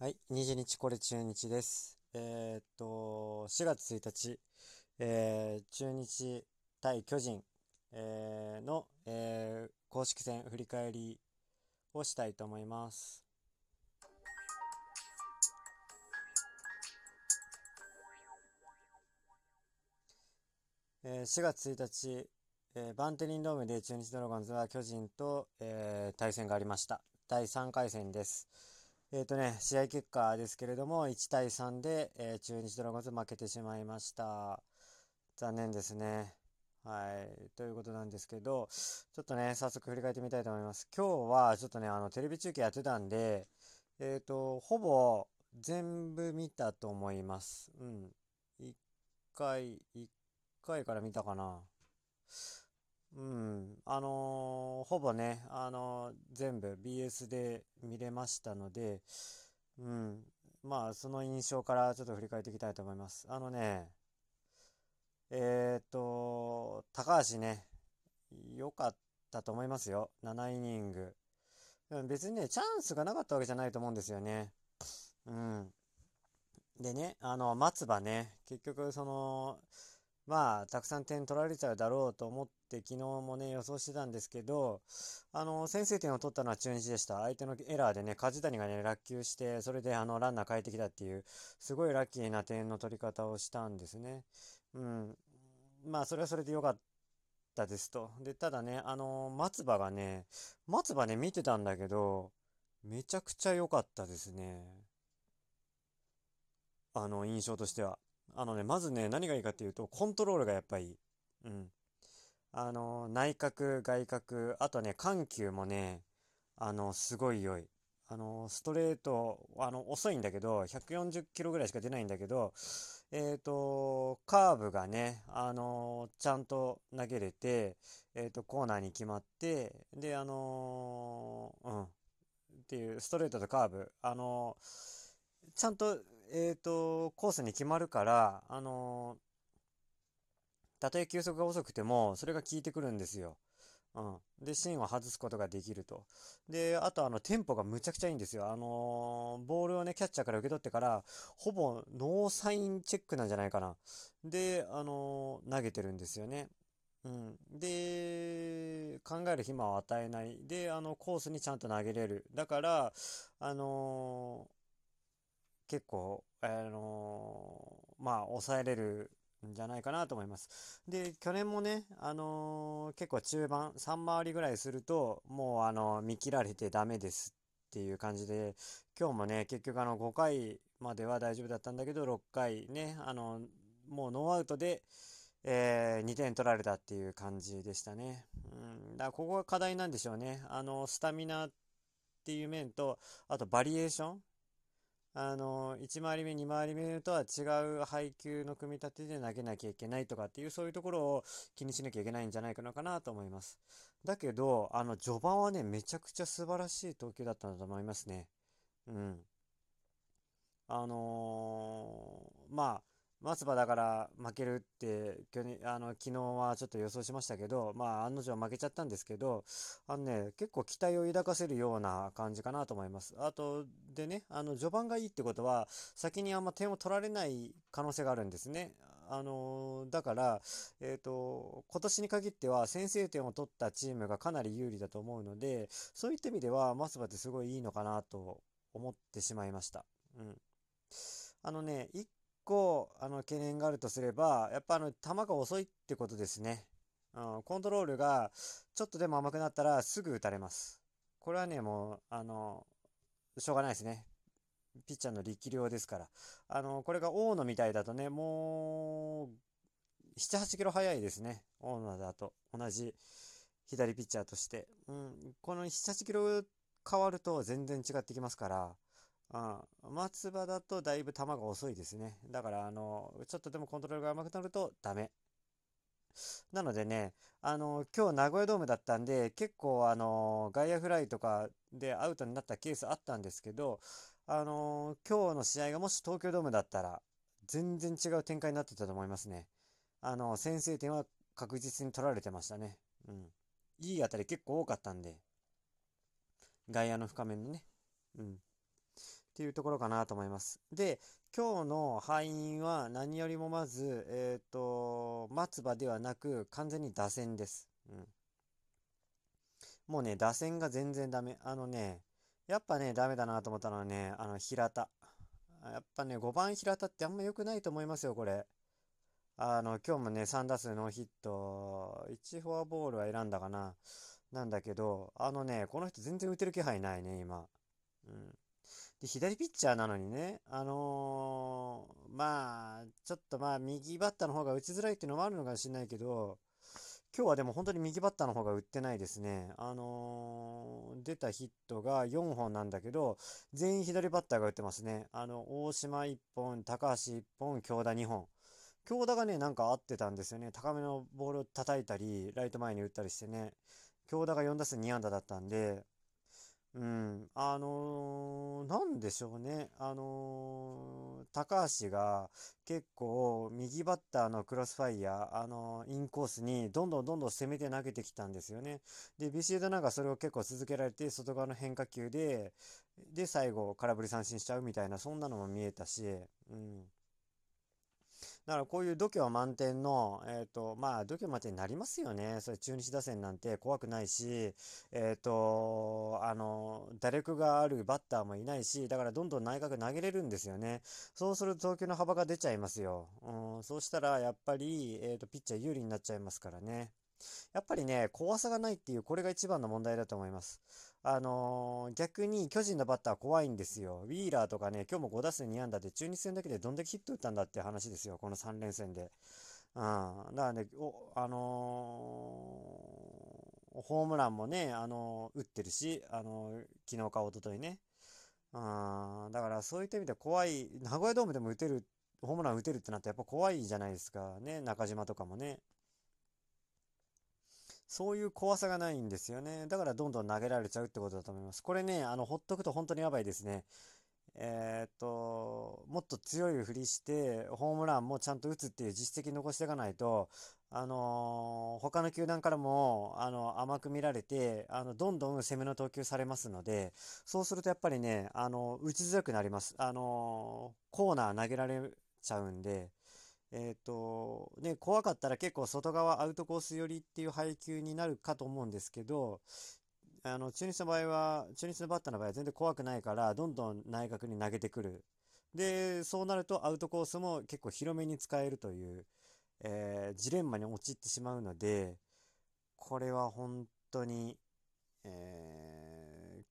はい、20日これ中日です。えーっと、4月1日、えー中日対巨人、えーの、えー公式戦振り返りをしたいと思います。えー4月1日、えーバンテリンドームで中日ドラゴンズは巨人と、えー対戦がありました。第3回戦です。えっ、ー、とね、試合結果ですけれども、1対3で、えー、中日ドラゴンズ負けてしまいました。残念ですね。はい。ということなんですけど、ちょっとね、早速振り返ってみたいと思います。今日は、ちょっとね、あの、テレビ中継やってたんで、えっ、ー、と、ほぼ全部見たと思います。うん。1回、1回から見たかな。うん、あのーほぼね、あのー全部 BS で見れましたので、うん、まあ、その印象からちょっと振り返っていきたいと思います。あのね、えーっと、高橋ね、良かったと思いますよ。7イニング。別にね、チャンスがなかったわけじゃないと思うんですよね。うん。でね、あの、松葉ね、結局、その、まあ、たくさん点取られちゃうだろうと思って昨日もね、予想してたんですけど、あの、先制点を取ったのは中日でした。相手のエラーでね、梶谷がね、落球して、それであの、ランナー変えてきたっていう、すごいラッキーな点の取り方をしたんですね。うん。まあ、それはそれで良かったですと。で、ただね、あの、松葉がね、松葉ね、見てたんだけど、めちゃくちゃ良かったですね。あの、印象としては。あのね、まずね、何がいいかっていうと、コントロールがやっぱり、うん。あの、内角、外角、あとね、緩急もね、あの、すごい良い。あの、ストレート、あの、遅いんだけど、140キロぐらいしか出ないんだけど、えっと、カーブがね、あの、ちゃんと投げれて、えっと、コーナーに決まって、で、あの、うん。っていう、ストレートとカーブ、あの、ちゃんとえっと、コースに決まるから、あのー、たとえ球速が遅くても、それが効いてくるんですよ。うん。で、芯を外すことができると。で、あと、あの、テンポがむちゃくちゃいいんですよ。あのー、ボールをね、キャッチャーから受け取ってから、ほぼノーサインチェックなんじゃないかな。で、あのー、投げてるんですよね。うん。で、考える暇を与えない。で、あの、コースにちゃんと投げれる。だから、あの結構、あのー、まあ、抑えれるんじゃないかなと思います。で、去年もね、あのー、結構中盤、3回りぐらいすると、もう、あのー、見切られてダメですっていう感じで、今日もね、結局あの、5回までは大丈夫だったんだけど、6回ね、あの、もうノーアウトで、えー、2点取られたっていう感じでしたね。うん、だからここが課題なんでしょうね。あの、スタミナっていう面と、あとバリエーション。あの、1回り目、2回り目とは違う配球の組み立てで投げなきゃいけないとかっていう、そういうところを気にしなきゃいけないんじゃないかなかなと思います。だけど、あの、序盤はね、めちゃくちゃ素晴らしい投球だったんだと思いますね。うん。あのー、まあ、松葉だから負けるって去年あの昨日はちょっと予想しましたけど、まあ、案の定負けちゃったんですけど、あのね、結構期待を抱かせるような感じかなと思います。あと、でね、あの序盤がいいってことは、先にあんま点を取られない可能性があるんですね。あのだから、えっ、ー、と、今年に限っては先制点を取ったチームがかなり有利だと思うので、そういった意味では、松葉ってすごいいいのかなと思ってしまいました。うん。あのね、1個、あの、懸念があるとすれば、やっぱあの、球が遅いってことですね。うん、コントロールが、ちょっとでも甘くなったらすぐ打たれます。これはね、もう、あの、しょうがないですね。ピッチャーの力量ですから。あの、これが大野みたいだとね、もう、7、8キロ速いですね。大野だと。同じ左ピッチャーとして。うん、この7、8キロ変わると全然違ってきますから、あ松葉だとだいぶ球が遅いですね。だから、あの、ちょっとでもコントロールが甘くなるとダメ。なのでね、あの、今日名古屋ドームだったんで、結構あの、外野フライとかでアウトになったケースあったんですけど、あの、今日の試合がもし東京ドームだったら、全然違う展開になってたと思いますね。あの、先制点は確実に取られてましたね。うん。いい当たり結構多かったんで、外野の深めのね。うん。っていうところかなと思います。で、今日の敗因は何よりもまず、えっ、ー、と、松葉ではなく完全に打線です。うん。もうね、打線が全然ダメ。あのね、やっぱね、ダメだなと思ったのはね、あの、平田。やっぱね、5番平田ってあんま良くないと思いますよ、これ。あの、今日もね、3打数ノーヒット、1フォアボールは選んだかな。なんだけど、あのね、この人全然打てる気配ないね、今。うん。で、左ピッチャーなのにね、あのー、まあ、ちょっとまあ、右バッターの方が打ちづらいっていうのもあるのかもしれないけど、今日はでも本当に右バッターの方が打ってないですね。あのー、出たヒットが4本なんだけど、全員左バッターが打ってますね。あの、大島1本、高橋1本、京田2本。京田がね、なんか合ってたんですよね。高めのボールを叩いたり、ライト前に打ったりしてね。京田が4打数2安打だったんで、うん、あのー、なんでしょうね。あのー、高橋が結構右バッターのクロスファイヤー、あのー、インコースにどんどんどんどん攻めて投げてきたんですよね。で、ビシエドなんかそれを結構続けられて、外側の変化球で、で、最後空振り三振しちゃうみたいな、そんなのも見えたし、うん。だからこういう度胸満点の、えっ、ー、と、まあ、度胸満点になりますよね。それ中日打線なんて怖くないし、えっ、ー、と、あの、打力があるバッターもいないし、だからどんどん内角投げれるんですよね。そうすると投球の幅が出ちゃいますよ。うん、そうしたら、やっぱり、えっ、ー、と、ピッチャー有利になっちゃいますからね。やっぱりね、怖さがないっていう、これが一番の問題だと思います。あのー、逆に巨人のバッター怖いんですよ。ウィーラーとかね、今日も5打数2安打で中日戦だけでどんだけヒット打ったんだって話ですよ。この3連戦で。うん。だからね、お、あのー、ホームランもね、あのー、打ってるし、あの昨日か一昨日ね。うん。だからそういった意味で怖い、名古屋ドームでも打てる、ホームラン打てるってなってやっぱ怖いじゃないですか。ね、中島とかもね。そういう怖さがないんですよね。だからどんどん投げられちゃうってことだと思います。これね、あの、ほっとくと本当にやばいですね。えー、っと、もっと強いふりして、ホームランもちゃんと打つっていう実績残していかないと、あのー、他の球団からも、あの、甘く見られて、あの、どんどん攻めの投球されますので、そうするとやっぱりね、あの、打ちづらくなります。あのー、コーナー投げられちゃうんで、えっ、ー、と、ね、怖かったら結構外側アウトコース寄りっていう配球になるかと思うんですけど、あの、中日の場合は、中日のバッターの場合は全然怖くないから、どんどん内角に投げてくる。で、そうなるとアウトコースも結構広めに使えるという、えー、ジレンマに陥ってしまうので、これは本当に、えー、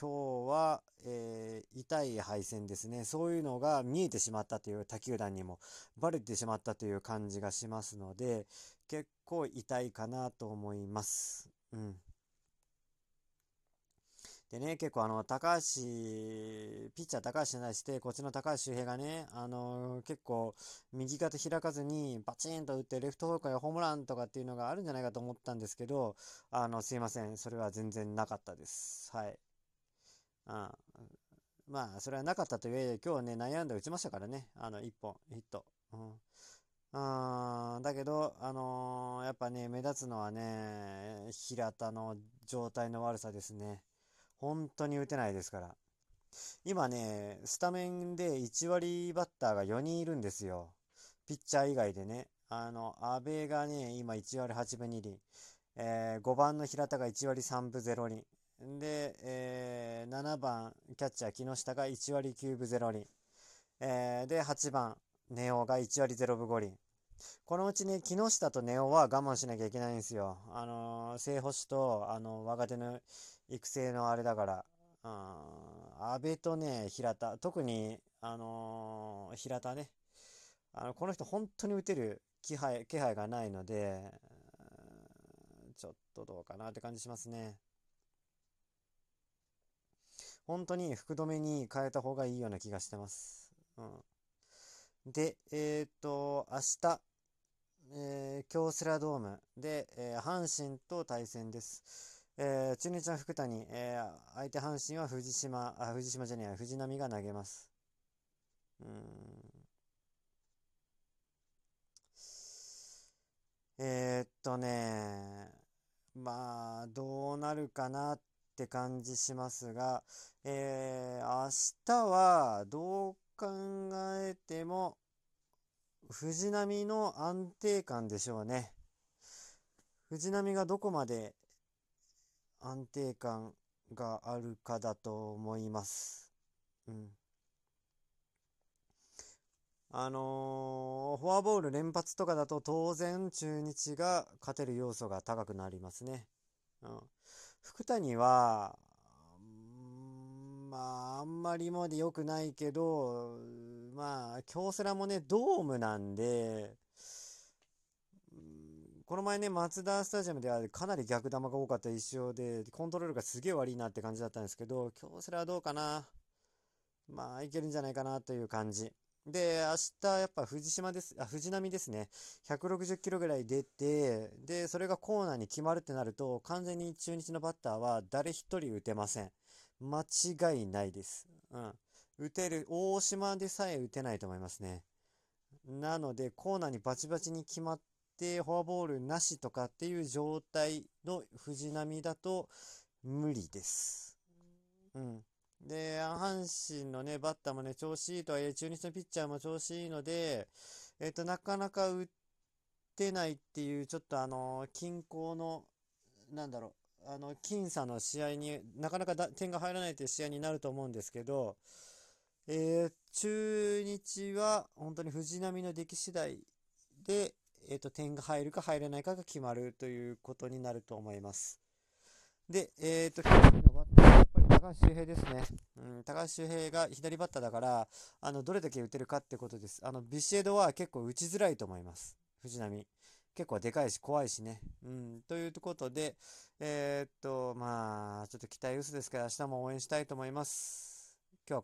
今日は、えー、痛い敗戦ですね。そういうのが見えてしまったという他球団にもバレてしまったという感じがしますので、結構痛いかなと思います。うん。でね、結構あの、高橋、ピッチャー高橋に対して、こっちの高橋周平がね、あのー、結構、右肩開かずに、バチンと打って、レフト方向へホームランとかっていうのがあるんじゃないかと思ったんですけど、あの、すいません。それは全然なかったです。はい。あまあ、それはなかったとはいえ、今日はね、内野安打打ちましたからね。あの、1本、ヒット。うん。あだけど、あのー、やっぱね、目立つのはね、平田の状態の悪さですね。本当に打てないですから。今ね、スタメンで1割バッターが4人いるんですよ。ピッチャー以外でね。あの、阿部がね、今1割8分2厘。えー、5番の平田が1割3分0厘。で、えー、7番、キャッチャー木下が1割9分0厘。えー、で、8番、ネオが1割0分5厘。このうちね、木下とネオは我慢しなきゃいけないんですよ。あのー、正星と、あのー、若手の育成のあれだから。うん、安倍とね、平田。特に、あのー、平田ね。あの、この人本当に打てる気配、気配がないので、ちょっとどうかなって感じしますね。本当に福留に変えた方がいいような気がしてます。うん。で、えっ、と、明日、えー、京セラドームで、えー、阪神と対戦です。えー、中日の福谷、えー、相手阪神は藤島、あ、藤島じゃねえ藤波が投げます。うん。えー、っとね、まあ、どうなるかなっって感じしますが、えー、明日はどう考えても藤波の安定感でしょうね。藤波がどこまで安定感があるかだと思います。うん。あのー、フォアボール連発とかだと当然中日が勝てる要素が高くなりますね。うん。福谷は、まあ、あんまり今まで良くないけど、まあ、京セラもね、ドームなんで、この前ね、マツダスタジアムではかなり逆球が多かった一勝で、コントロールがすげえ悪いなって感じだったんですけど、京セラはどうかなまあ、いけるんじゃないかなという感じ。で、明日やっぱ藤島です、あ、藤波ですね。160キロぐらい出て、で、それがコーナーに決まるってなると、完全に中日のバッターは誰一人打てません。間違いないです。うん。打てる、大島でさえ打てないと思いますね。なので、コーナーにバチバチに決まってフォアボールなしとかっていう状態の藤波だと無理です。うん。で、阪神のね、バッターもね、調子いいとはいえ、中日のピッチャーも調子いいので、えっ、と、なかなか打ってないっていう、ちょっとあの、均衡の、なんだろう、あの、僅差の試合になかなか点が入らないという試合になると思うんですけど、えー、中日は本当に藤波の出来次第で、えっ、と、点が入るか入らないかが決まるということになると思います。で、えっ、と、高橋周平ですね。うん、高橋周平が左バッターだから、あの、どれだけ打てるかってことです。あの、ビシエドは結構打ちづらいと思います。藤波。結構でかいし怖いしね。うん、ということで、えー、っと、まあ、ちょっと期待薄ですから明日も応援したいと思います。